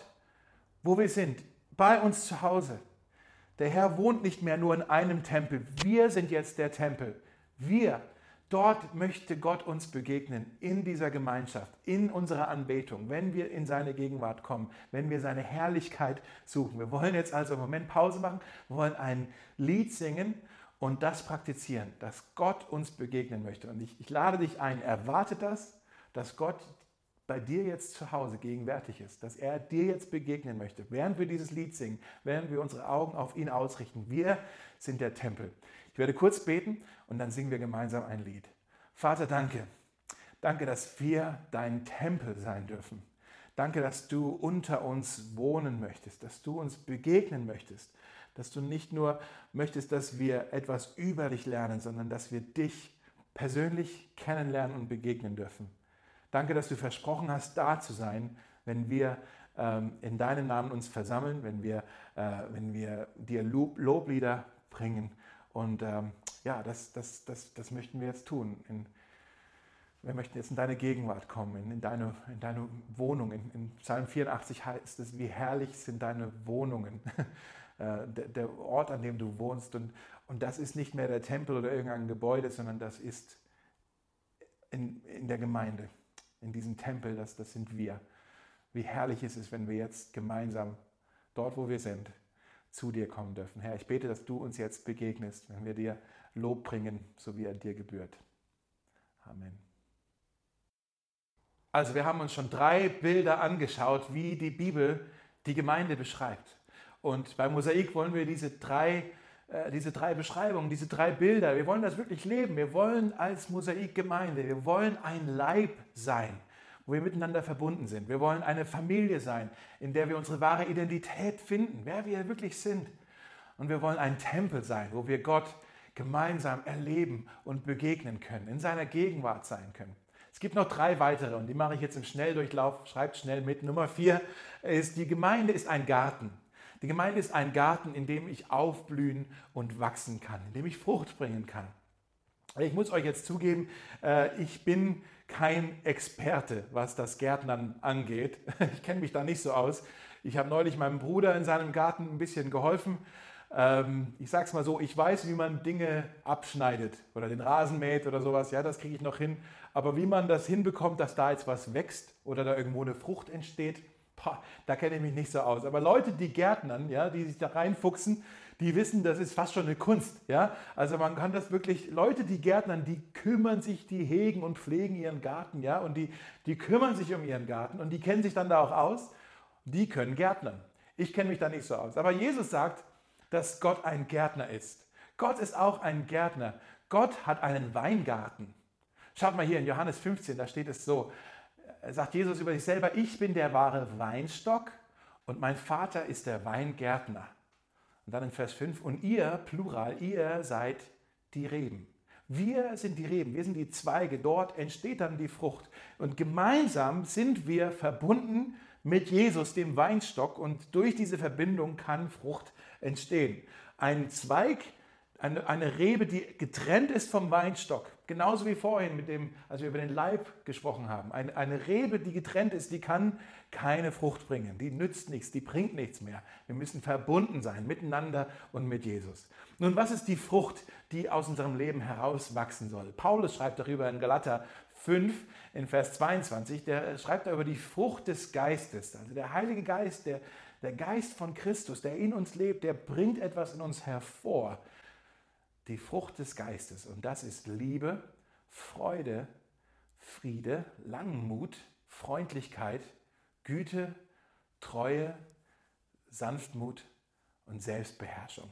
wo wir sind, bei uns zu Hause Der Herr wohnt nicht mehr nur in einem Tempel. Wir sind jetzt der Tempel. Wir. Dort möchte Gott uns begegnen, in dieser Gemeinschaft, in unserer Anbetung, wenn wir in seine Gegenwart kommen, wenn wir seine Herrlichkeit suchen. Wir wollen jetzt also im Moment Pause machen, wir wollen ein Lied singen und das praktizieren, dass Gott uns begegnen möchte. Und ich, ich lade dich ein, erwarte das, dass Gott bei dir jetzt zu Hause gegenwärtig ist, dass er dir jetzt begegnen möchte, während wir dieses Lied singen, während wir unsere Augen auf ihn ausrichten. Wir sind der Tempel. Ich werde kurz beten und dann singen wir gemeinsam ein Lied. Vater, danke. Danke, dass wir dein Tempel sein dürfen. Danke, dass du unter uns wohnen möchtest, dass du uns begegnen möchtest, dass du nicht nur möchtest, dass wir etwas über dich lernen, sondern dass wir dich persönlich kennenlernen und begegnen dürfen. Danke, dass du versprochen hast, da zu sein, wenn wir ähm, in deinem Namen uns versammeln, wenn wir, äh, wenn wir dir Lob, Loblieder bringen. Und ähm, ja, das, das, das, das möchten wir jetzt tun. In, wir möchten jetzt in deine Gegenwart kommen, in, in deine, in deine Wohnung. In, in Psalm 84 heißt es, wie herrlich sind deine Wohnungen. Äh, der, der, Ort, an dem du wohnst. Und, und das ist nicht mehr der Tempel oder irgendein Gebäude, sondern das ist in, in der Gemeinde in diesem Tempel, das, das sind wir. Wie herrlich ist es, wenn wir jetzt gemeinsam dort, wo wir sind, zu dir kommen dürfen. Herr, ich bete, dass du uns jetzt begegnest, wenn wir dir Lob bringen, so wie er dir gebührt. Amen. Also wir haben uns schon drei Bilder angeschaut, wie die Bibel die Gemeinde beschreibt. Und bei Mosaik wollen wir diese drei äh, diese drei Beschreibungen, diese drei Bilder. Wir wollen das wirklich leben. Wir wollen als Mosaikgemeinde, wir wollen ein Leib sein, wo wir miteinander verbunden sind. Wir wollen eine Familie sein, in der wir unsere wahre Identität finden, wer wir wirklich sind. Und wir wollen ein Tempel sein, wo wir Gott gemeinsam erleben und begegnen können, in seiner Gegenwart sein können. Es gibt noch drei weitere und die mache ich jetzt im Schnelldurchlauf. Schreibt schnell mit. Nummer vier ist, die Gemeinde ist ein Garten. Die Gemeinde ist ein Garten, in dem ich aufblühen und wachsen kann, in dem ich Frucht bringen kann. Ich muss euch jetzt zugeben, äh, ich bin kein Experte, was das Gärtnern angeht. Ich kenne mich da nicht so aus. Ich habe neulich meinem Bruder in seinem Garten ein bisschen geholfen. Ähm, ich sage es mal so, ich weiß, wie man Dinge abschneidet oder den Rasen mäht oder sowas. Ja, das kriege ich noch hin. Aber wie man das hinbekommt, dass da jetzt was wächst oder da irgendwo eine Frucht entsteht, Boah, da kenne ich mich nicht so aus. Aber Leute, die Gärtnern, ja, die sich da reinfuchsen, die wissen, das ist fast schon eine Kunst. Ja? Also man kann das wirklich, Leute, die Gärtnern, die kümmern sich, die hegen und pflegen ihren Garten, ja, und die, die kümmern sich um ihren Garten und die kennen sich dann da auch aus. Die können Gärtnern. Ich kenne mich da nicht so aus. Aber Jesus sagt, dass Gott ein Gärtner ist. Gott ist auch ein Gärtner. Gott hat einen Weingarten. Schaut mal hier in Johannes 15, da steht es so sagt Jesus über sich selber, ich bin der wahre Weinstock und mein Vater ist der Weingärtner. Und dann in Vers 5, und ihr, Plural, ihr seid die Reben. Wir sind die Reben, wir sind die Zweige, dort entsteht dann die Frucht. Und gemeinsam sind wir verbunden mit Jesus, dem Weinstock, und durch diese Verbindung kann Frucht entstehen. Ein Zweig eine, eine Rebe, die getrennt ist vom Weinstock. Genauso wie vorhin, mit dem, als wir über den Leib gesprochen haben. Eine, eine Rebe, die getrennt ist, die kann keine Frucht bringen. Die nützt nichts, die bringt nichts mehr. Wir müssen verbunden sein miteinander und mit Jesus. Nun, was ist die Frucht, die aus unserem Leben herauswachsen soll? Paulus schreibt darüber in Galater 5 in Vers 22, der schreibt da über die Frucht des Geistes. Also der Heilige Geist, der, der Geist von Christus, der in uns lebt, der bringt etwas in uns hervor die Frucht des Geistes. Und das ist Liebe, Freude, Friede, Langmut, Freundlichkeit, Güte, Treue, Sanftmut und Selbstbeherrschung.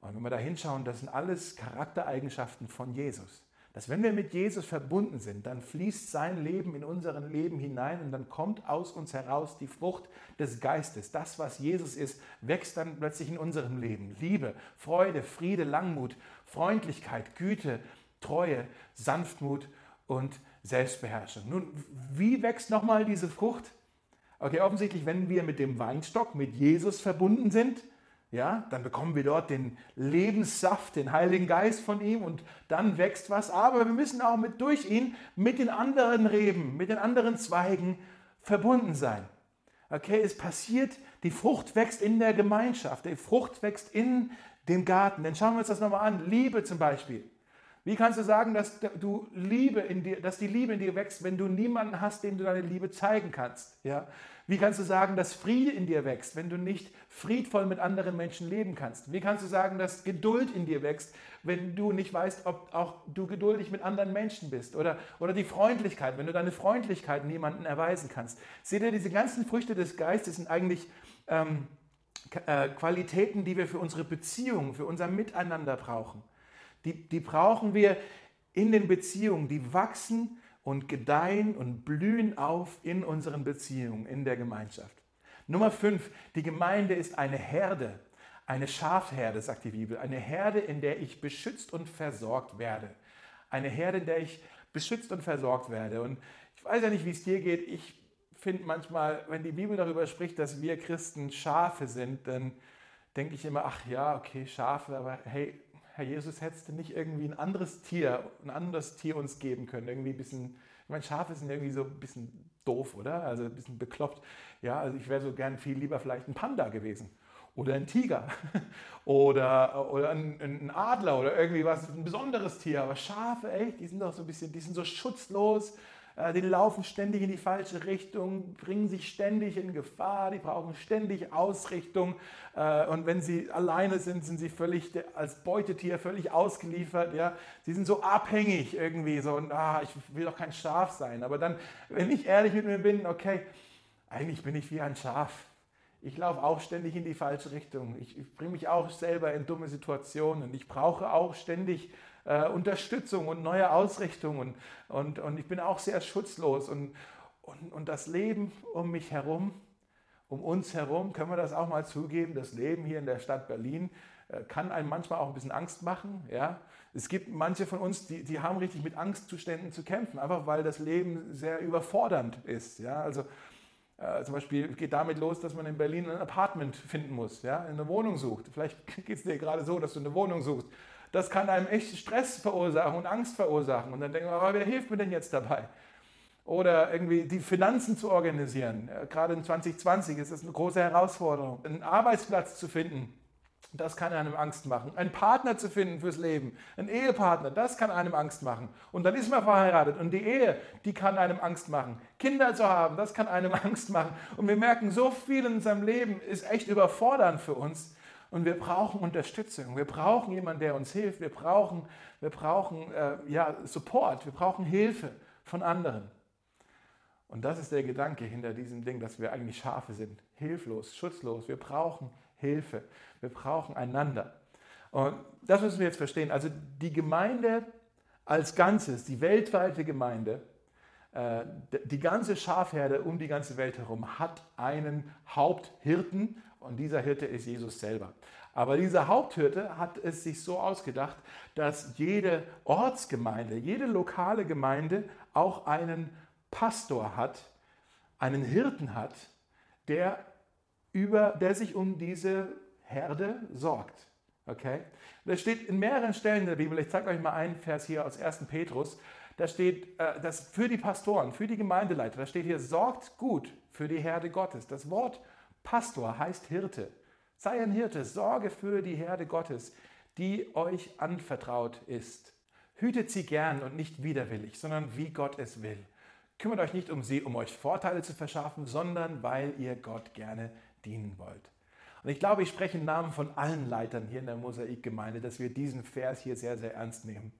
Und wenn wir da hinschauen, das sind alles Charaktereigenschaften von Jesus dass wenn wir mit Jesus verbunden sind, dann fließt sein Leben in unseren Leben hinein und dann kommt aus uns heraus die Frucht des Geistes. Das, was Jesus ist, wächst dann plötzlich in unserem Leben. Liebe, Freude, Friede, Langmut, Freundlichkeit, Güte, Treue, Sanftmut und Selbstbeherrschung. Nun, wie wächst nochmal diese Frucht? Okay, offensichtlich, wenn wir mit dem Weinstock, mit Jesus verbunden sind, ja, dann bekommen wir dort den Lebenssaft, den Heiligen Geist von ihm und dann wächst was. Aber wir müssen auch mit, durch ihn mit den anderen Reben, mit den anderen Zweigen verbunden sein. Okay, es passiert, die Frucht wächst in der Gemeinschaft, die Frucht wächst in dem Garten. Dann schauen wir uns das nochmal an. Liebe zum Beispiel. Wie kannst du sagen, dass, du Liebe in dir, dass die Liebe in dir wächst, wenn du niemanden hast, dem du deine Liebe zeigen kannst? Ja? Wie kannst du sagen, dass Friede in dir wächst, wenn du nicht friedvoll mit anderen Menschen leben kannst? Wie kannst du sagen, dass Geduld in dir wächst, wenn du nicht weißt, ob auch du geduldig mit anderen Menschen bist? Oder, oder die Freundlichkeit, wenn du deine Freundlichkeit niemandem erweisen kannst? Seht ihr, diese ganzen Früchte des Geistes sind eigentlich ähm, äh, Qualitäten, die wir für unsere Beziehungen, für unser Miteinander brauchen. Die, die brauchen wir in den Beziehungen, die wachsen und gedeihen und blühen auf in unseren Beziehungen, in der Gemeinschaft. Nummer fünf, die Gemeinde ist eine Herde, eine Schafherde, sagt die Bibel, eine Herde, in der ich beschützt und versorgt werde. Eine Herde, in der ich beschützt und versorgt werde. Und ich weiß ja nicht, wie es dir geht. Ich finde manchmal, wenn die Bibel darüber spricht, dass wir Christen Schafe sind, dann denke ich immer, ach ja, okay, Schafe, aber hey, Herr Jesus, hättest du nicht irgendwie ein anderes Tier, ein anderes Tier uns geben können? Irgendwie ein bisschen, ich meine, Schafe sind irgendwie so ein bisschen doof, oder? Also ein bisschen bekloppt. Ja, also ich wäre so gern viel lieber vielleicht ein Panda gewesen oder ein Tiger oder, oder ein, ein, Adler oder irgendwie was, ein besonderes Tier. Aber Schafe, echt, die sind doch so ein bisschen, die sind so schutzlos, die laufen ständig in die falsche Richtung, bringen sich ständig in Gefahr, die brauchen ständig Ausrichtung. Äh, und wenn sie alleine sind, sind sie völlig als Beutetier völlig ausgeliefert. Ja? Sie sind so abhängig irgendwie, so, und, ah, ich will doch kein Schaf sein. Aber dann, wenn ich ehrlich mit mir bin, okay, eigentlich bin ich wie ein Schaf. Ich laufe auch ständig in die falsche Richtung. Ich, ich bringe mich auch selber in dumme Situationen. Ich brauche auch ständig äh, Unterstützung und neue Ausrichtung und, und, und ich bin auch sehr schutzlos und, und, und das Leben um mich herum, um uns herum, können wir das auch mal zugeben, das Leben hier in der Stadt Berlin äh, kann einem manchmal auch ein bisschen Angst machen. Ja? Es gibt manche von uns, die, die haben richtig mit Angstzuständen zu kämpfen, einfach weil das Leben sehr überfordernd ist. Ja? Also äh, zum Beispiel geht damit los, dass man in Berlin ein Apartment finden muss, ja? eine Wohnung sucht. Vielleicht geht es dir gerade so, dass du eine Wohnung suchst das kann einem echt Stress verursachen und Angst verursachen. Und dann denken wir, wer hilft mir denn jetzt dabei? Oder irgendwie die Finanzen zu organisieren. Gerade in 2020 ist das eine große Herausforderung. Einen Arbeitsplatz zu finden, das kann einem Angst machen. Einen Partner zu finden fürs Leben, einen Ehepartner, das kann einem Angst machen. Und dann ist man verheiratet und die Ehe, die kann einem Angst machen. Kinder zu haben, das kann einem Angst machen. Und wir merken, so viel in unserem Leben ist echt überfordernd für uns. Und wir brauchen Unterstützung. Wir brauchen jemanden, der uns hilft. Wir brauchen, wir brauchen äh, ja, Support. Wir brauchen Hilfe von anderen. Und das ist der Gedanke hinter diesem Ding, dass wir eigentlich Schafe sind. Hilflos, schutzlos. Wir brauchen Hilfe. Wir brauchen einander. Und das müssen wir jetzt verstehen. Also die Gemeinde als Ganzes, die weltweite Gemeinde, äh, die ganze Schafherde um die ganze Welt herum hat einen Haupthirten und dieser Hirte ist Jesus selber. Aber dieser Haupthirte hat es sich so ausgedacht, dass jede Ortsgemeinde, jede lokale Gemeinde auch einen Pastor hat, einen Hirten hat, der, über, der sich um diese Herde sorgt. Okay? Das steht in mehreren Stellen der Bibel. Ich zeige euch mal einen Vers hier aus 1. Petrus. Da steht, äh, das für die Pastoren, für die Gemeindeleiter, da steht hier, sorgt gut für die Herde Gottes. Das Wort Pastor heißt Hirte. Sei ein Hirte, sorge für die Herde Gottes, die euch anvertraut ist. Hütet sie gern und nicht widerwillig, sondern wie Gott es will. Kümmert euch nicht um sie, um euch Vorteile zu verschaffen, sondern weil ihr Gott gerne dienen wollt. Und ich glaube, ich spreche im Namen von allen Leitern hier in der Mosaikgemeinde, dass wir diesen Vers hier sehr, sehr ernst nehmen.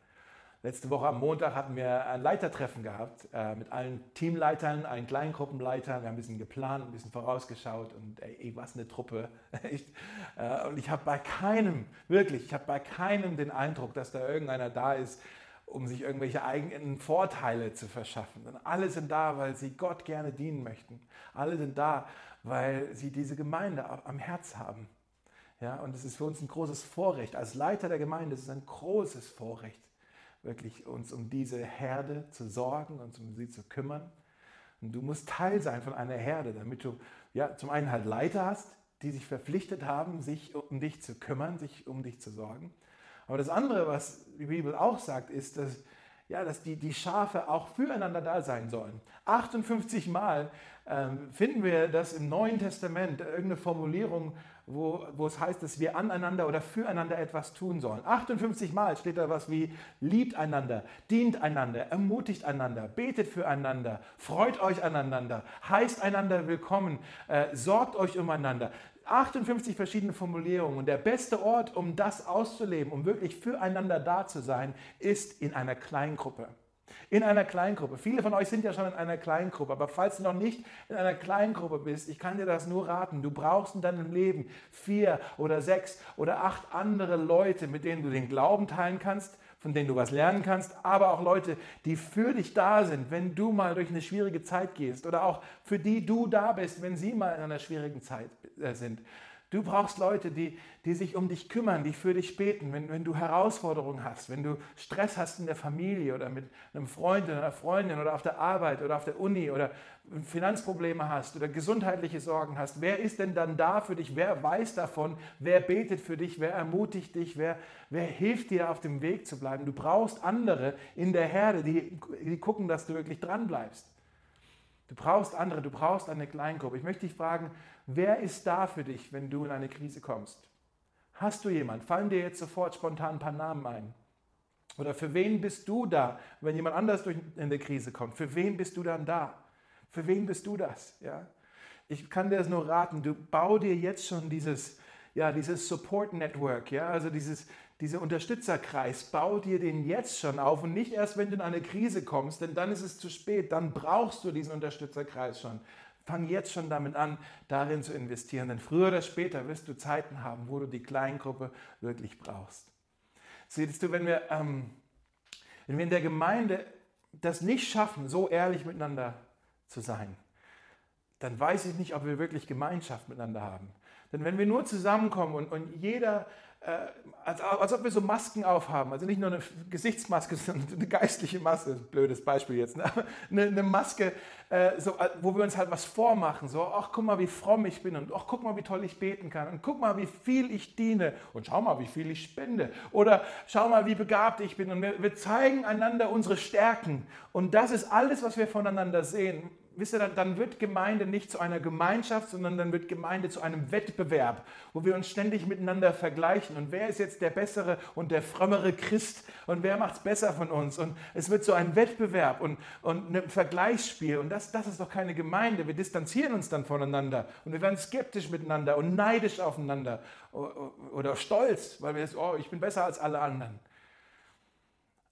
Letzte Woche am Montag hatten wir ein Leitertreffen gehabt äh, mit allen Teamleitern, allen Kleingruppenleitern. Wir haben ein bisschen geplant, ein bisschen vorausgeschaut und ey, was eine Truppe. Echt. Äh, und ich habe bei keinem, wirklich, ich habe bei keinem den Eindruck, dass da irgendeiner da ist, um sich irgendwelche eigenen Vorteile zu verschaffen. Und alle sind da, weil sie Gott gerne dienen möchten. Alle sind da, weil sie diese Gemeinde am Herz haben. Ja, und es ist für uns ein großes Vorrecht. Als Leiter der Gemeinde ist es ein großes Vorrecht wirklich uns um diese Herde zu sorgen und um sie zu kümmern. Und du musst Teil sein von einer Herde, damit du ja, zum einen halt Leiter hast, die sich verpflichtet haben, sich um dich zu kümmern, sich um dich zu sorgen. Aber das andere, was die Bibel auch sagt, ist, dass, ja, dass die, die Schafe auch füreinander da sein sollen. 58 Mal ähm, finden wir das im Neuen Testament, irgendeine Formulierung, wo, wo es heißt, dass wir aneinander oder füreinander etwas tun sollen. 58 Mal steht da was wie liebt einander, dient einander, ermutigt einander, betet füreinander, freut euch aneinander, heißt einander willkommen, äh, sorgt euch umeinander. 58 verschiedene Formulierungen. Und der beste Ort, um das auszuleben, um wirklich füreinander da zu sein, ist in einer Kleingruppe in einer Kleingruppe. Viele von euch sind ja schon in einer Kleingruppe, aber falls du noch nicht in einer Kleingruppe bist, ich kann dir das nur raten. Du brauchst in deinem Leben vier oder sechs oder acht andere Leute, mit denen du den Glauben teilen kannst, von denen du was lernen kannst, aber auch Leute, die für dich da sind, wenn du mal durch eine schwierige Zeit gehst oder auch für die du da bist, wenn sie mal in einer schwierigen Zeit äh, sind. Du brauchst Leute, die, die sich um dich kümmern, die für dich beten, wenn, wenn du Herausforderungen hast, wenn du Stress hast in der Familie oder mit einem Freund oder einer Freundin oder auf der Arbeit oder auf der Uni oder Finanzprobleme hast oder gesundheitliche Sorgen hast. Wer ist denn dann da für dich? Wer weiß davon? Wer betet für dich? Wer ermutigt dich? Wer, wer hilft dir auf dem Weg zu bleiben? Du brauchst andere in der Herde, die, die gucken, dass du wirklich dran bleibst. Du brauchst andere, du brauchst eine Kleingruppe. Ich möchte dich fragen, Wer ist da für dich, wenn du in eine Krise kommst? Hast du jemanden? Fallen dir jetzt sofort spontan ein paar Namen ein? Oder für wen bist du da, wenn jemand anders durch in die Krise kommt? Für wen bist du dann da? Für wen bist du das? Ja? Ich kann dir das nur raten, du bau dir jetzt schon dieses, ja, dieses Support Network, ja, also dieses, dieser Unterstützerkreis, bau dir den jetzt schon auf und nicht erst, wenn du in eine Krise kommst, denn dann ist es zu spät, dann brauchst du diesen Unterstützerkreis schon. Fang jetzt schon damit an, darin zu investieren, denn früher oder später wirst du Zeiten haben, wo du die Kleingruppe wirklich brauchst. Siehst du, wenn wir, ähm, wenn wir in der Gemeinde das nicht schaffen, so ehrlich miteinander zu sein, dann weiß ich nicht, ob wir wirklich Gemeinschaft miteinander haben. Denn wenn wir nur zusammenkommen und, und jeder als, als, ob wir so Masken aufhaben. Also nicht nur eine Gesichtsmaske, sondern eine geistliche Maske. Blödes Beispiel jetzt. Ne? Eine, eine, Maske, äh, so, äh, wo wir uns halt was vormachen. So, ach, guck mal, wie fromm ich bin. Und ach, guck mal, wie toll ich beten kann. Und guck mal, wie viel ich diene. Und schau mal, wie viel ich spende. Oder schau mal, wie begabt ich bin. Und wir, wir zeigen einander unsere Stärken. Und das ist alles, was wir voneinander sehen wisst ihr, dann, dann wird Gemeinde nicht zu einer Gemeinschaft, sondern dann wird Gemeinde zu einem Wettbewerb, wo wir uns ständig miteinander vergleichen. Und wer ist jetzt der bessere und der frömmere Christ und wer macht es besser von uns? Und es wird so ein Wettbewerb und, und ein Vergleichsspiel. Und das, das ist doch keine Gemeinde. Wir distanzieren uns dann voneinander und wir werden skeptisch miteinander und neidisch aufeinander oder stolz, weil wir sagen, oh, ich bin besser als alle anderen.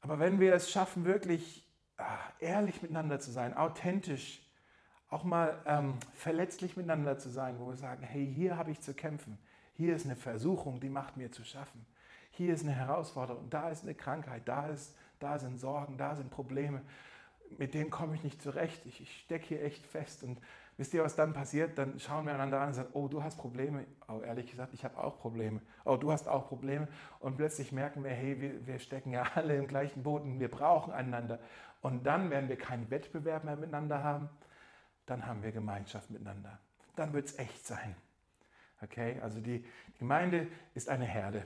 Aber wenn wir es schaffen, wirklich ah, ehrlich miteinander zu sein, authentisch, auch mal ähm, verletzlich miteinander zu sein, wo wir sagen, hey, hier habe ich zu kämpfen, hier ist eine Versuchung, die macht mir zu schaffen, hier ist eine Herausforderung, da ist eine Krankheit, da, ist, da sind Sorgen, da sind Probleme, mit denen komme ich nicht zurecht, ich, ich stecke hier echt fest. Und wisst ihr, was dann passiert? Dann schauen wir einander an und sagen, oh, du hast Probleme, oh, ehrlich gesagt, ich habe auch Probleme, oh, du hast auch Probleme. Und plötzlich merken wir, hey, wir, wir stecken ja alle im gleichen und wir brauchen einander. Und dann werden wir keinen Wettbewerb mehr miteinander haben, dann haben wir Gemeinschaft miteinander. Dann wird es echt sein. Okay, also die Gemeinde ist eine Herde.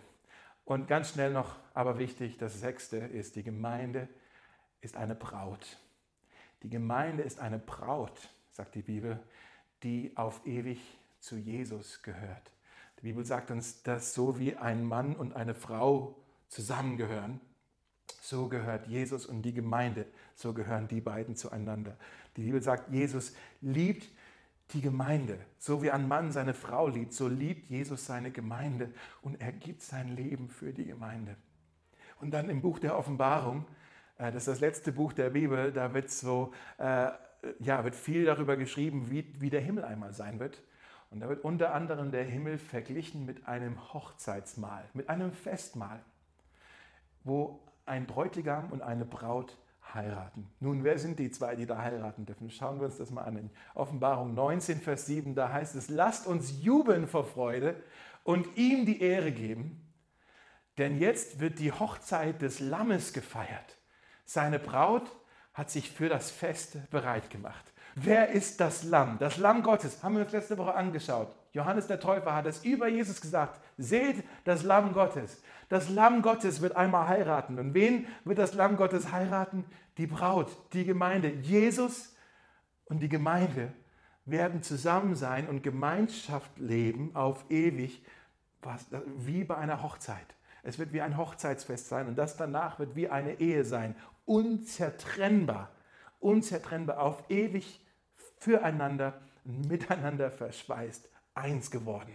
Und ganz schnell noch, aber wichtig, das sechste ist, die Gemeinde ist eine Braut. Die Gemeinde ist eine Braut, sagt die Bibel, die auf ewig zu Jesus gehört. Die Bibel sagt uns, dass so wie ein Mann und eine Frau zusammengehören, so gehört Jesus und die Gemeinde, so gehören die beiden zueinander. Die Bibel sagt, Jesus liebt die Gemeinde. So wie ein Mann seine Frau liebt, so liebt Jesus seine Gemeinde und er gibt sein Leben für die Gemeinde. Und dann im Buch der Offenbarung, äh, das ist das letzte Buch der Bibel, da wird so, äh, ja, wird viel darüber geschrieben, wie, wie der Himmel einmal sein wird. Und da wird unter anderem der Himmel verglichen mit einem Hochzeitsmahl, mit einem Festmahl, wo ein Bräutigam und eine Braut heiraten. Nun, wer sind die zwei, die da heiraten dürfen? Schauen wir uns das mal an. In Offenbarung 19, Vers 7, da heißt es, lasst uns jubeln vor Freude und ihm die Ehre geben, denn jetzt wird die Hochzeit des Lammes gefeiert. Seine Braut hat sich für das Fest bereit gemacht. Wer ist das Lamm? Das Lamm Gottes, haben wir uns letzte Woche angeschaut. Johannes der Täufer hat es über Jesus gesagt. Seht das Lamm Gottes. Das Lamm Gottes wird einmal heiraten. Und wen wird das Lamm Gottes heiraten? Die Braut, die Gemeinde. Jesus und die Gemeinde werden zusammen sein und Gemeinschaft leben auf ewig, wie bei einer Hochzeit. Es wird wie ein Hochzeitsfest sein und das danach wird wie eine Ehe sein. Unzertrennbar, unzertrennbar, auf ewig füreinander, miteinander verschweißt, eins geworden.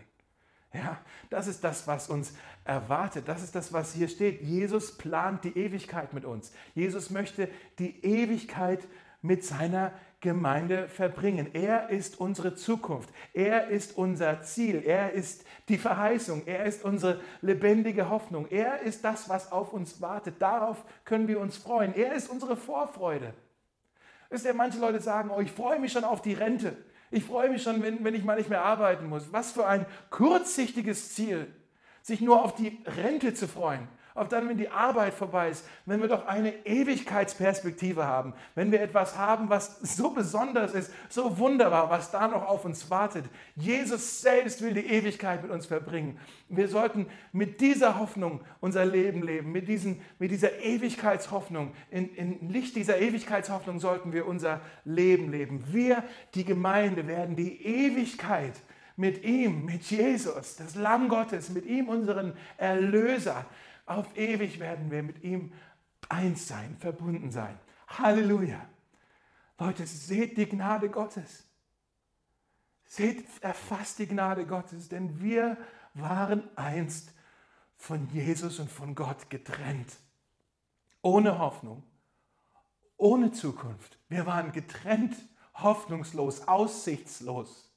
Ja, das ist das, was uns erwartet. Das ist das, was hier steht. Jesus plant die Ewigkeit mit uns. Jesus möchte die Ewigkeit mit seiner Gemeinde verbringen. Er ist unsere Zukunft. Er ist unser Ziel. Er ist die Verheißung. Er ist unsere lebendige Hoffnung. Er ist das, was auf uns wartet. Darauf können wir uns freuen. Er ist unsere Vorfreude. Wisst ihr, manche Leute sagen, oh, ich freue mich schon auf die Rente. Ich freue mich schon, wenn, wenn ich mal nicht mehr arbeiten muss. Was für ein kurzsichtiges Ziel, sich nur auf die Rente zu freuen auch dann, wenn die Arbeit vorbei ist, wenn wir doch eine Ewigkeitsperspektive haben, wenn wir etwas haben, was so besonders ist, so wunderbar, was da noch auf uns wartet. Jesus selbst will die Ewigkeit mit uns verbringen. Wir sollten mit dieser Hoffnung unser Leben leben, mit, diesen, mit dieser Ewigkeitshoffnung, in, in Licht dieser Ewigkeitshoffnung sollten wir unser Leben leben. Wir, die Gemeinde, werden die Ewigkeit mit ihm, mit Jesus, das Lamm Gottes, mit ihm unseren Erlöser, auf ewig werden wir mit ihm eins sein, verbunden sein. Halleluja. Leute, seht die Gnade Gottes. Seht, erfasst die Gnade Gottes, denn wir waren einst von Jesus und von Gott getrennt. Ohne Hoffnung, ohne Zukunft. Wir waren getrennt, hoffnungslos, aussichtslos.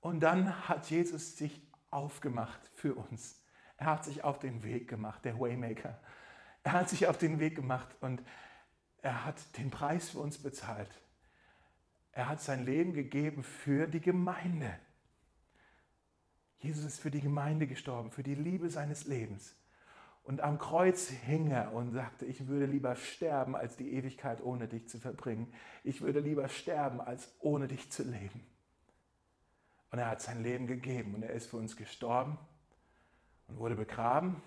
Und dann hat Jesus sich aufgemacht für uns. Er hat sich auf den Weg gemacht, der Waymaker. Er hat sich auf den Weg gemacht und er hat den Preis für uns bezahlt. Er hat sein Leben gegeben für die Gemeinde. Jesus ist für die Gemeinde gestorben, für die Liebe seines Lebens. Und am Kreuz hing er und sagte, ich würde lieber sterben, als die Ewigkeit ohne dich zu verbringen. Ich würde lieber sterben, als ohne dich zu leben. Und er hat sein Leben gegeben und er ist für uns gestorben und wurde begraben.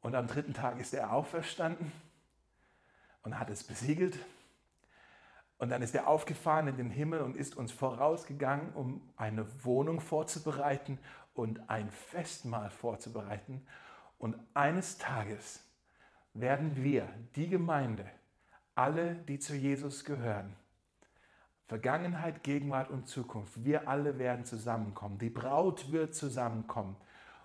Und am dritten Tag ist er auferstanden und hat es besiegelt. Und dann ist er aufgefahren in den Himmel und ist uns vorausgegangen, um eine Wohnung vorzubereiten und ein Festmahl vorzubereiten. Und eines Tages werden wir, die Gemeinde, alle, die zu Jesus gehören, Vergangenheit, Gegenwart und Zukunft, wir alle werden zusammenkommen. Die Braut wird zusammenkommen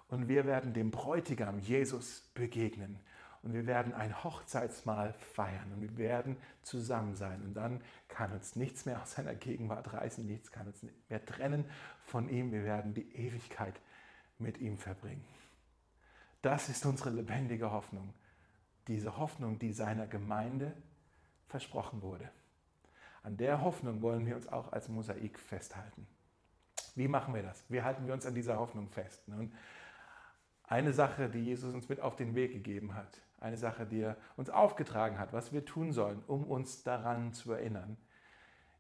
und wir werden dem Bräutigam Jesus begegnen. Und wir werden ein Hochzeitsmahl feiern und wir werden zusammen sein. Und dann kann uns nichts mehr aus seiner Gegenwart reißen, nichts kann uns mehr trennen von ihm. Wir werden die Ewigkeit mit ihm verbringen. Das ist unsere lebendige Hoffnung. Diese Hoffnung, die seiner Gemeinde versprochen wurde. An der Hoffnung wollen wir uns auch als Mosaik festhalten. Wie machen wir das? Wie halten wir uns an dieser Hoffnung fest? Nun, eine Sache, die Jesus uns mit auf den Weg gegeben hat, eine Sache, die er uns aufgetragen hat, was wir tun sollen, um uns daran zu erinnern,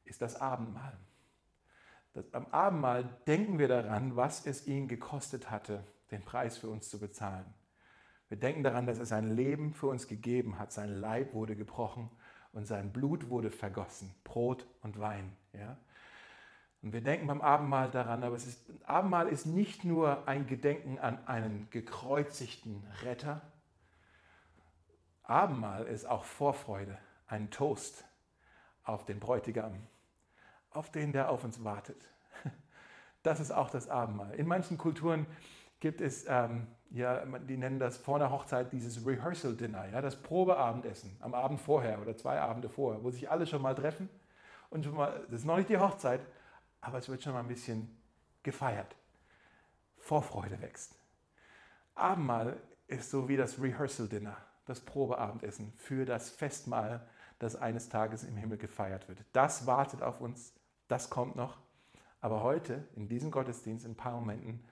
ist das Abendmahl. Das, am Abendmahl denken wir daran, was es ihn gekostet hatte, den Preis für uns zu bezahlen. Wir denken daran, dass er sein Leben für uns gegeben hat, sein Leib wurde gebrochen und sein Blut wurde vergossen, Brot und Wein. Ja? Und wir denken beim Abendmahl daran, aber es ist, Abendmahl ist nicht nur ein Gedenken an einen gekreuzigten Retter. Abendmahl ist auch Vorfreude, ein Toast auf den Bräutigam, auf den, der auf uns wartet. Das ist auch das Abendmahl. In manchen Kulturen gibt es, ähm, ja, die nennen das vor der Hochzeit dieses Rehearsal Dinner, ja, das Probeabendessen am Abend vorher oder zwei Abende vorher, wo sich alle schon mal treffen und schon mal, das ist noch nicht die Hochzeit, aber es wird schon mal ein bisschen gefeiert. Vorfreude wächst. Abendmahl ist so wie das Rehearsal Dinner, das Probeabendessen für das Festmahl, das eines Tages im Himmel gefeiert wird. Das wartet auf uns, das kommt noch. Aber heute, in diesem Gottesdienst, in ein paar Momenten,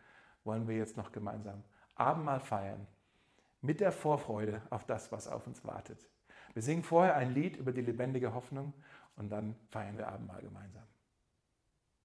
wollen wir jetzt noch gemeinsam Abendmahl feiern mit der Vorfreude auf das, was auf uns wartet. Wir singen vorher ein Lied über die lebendige Hoffnung und dann feiern wir Abendmahl gemeinsam.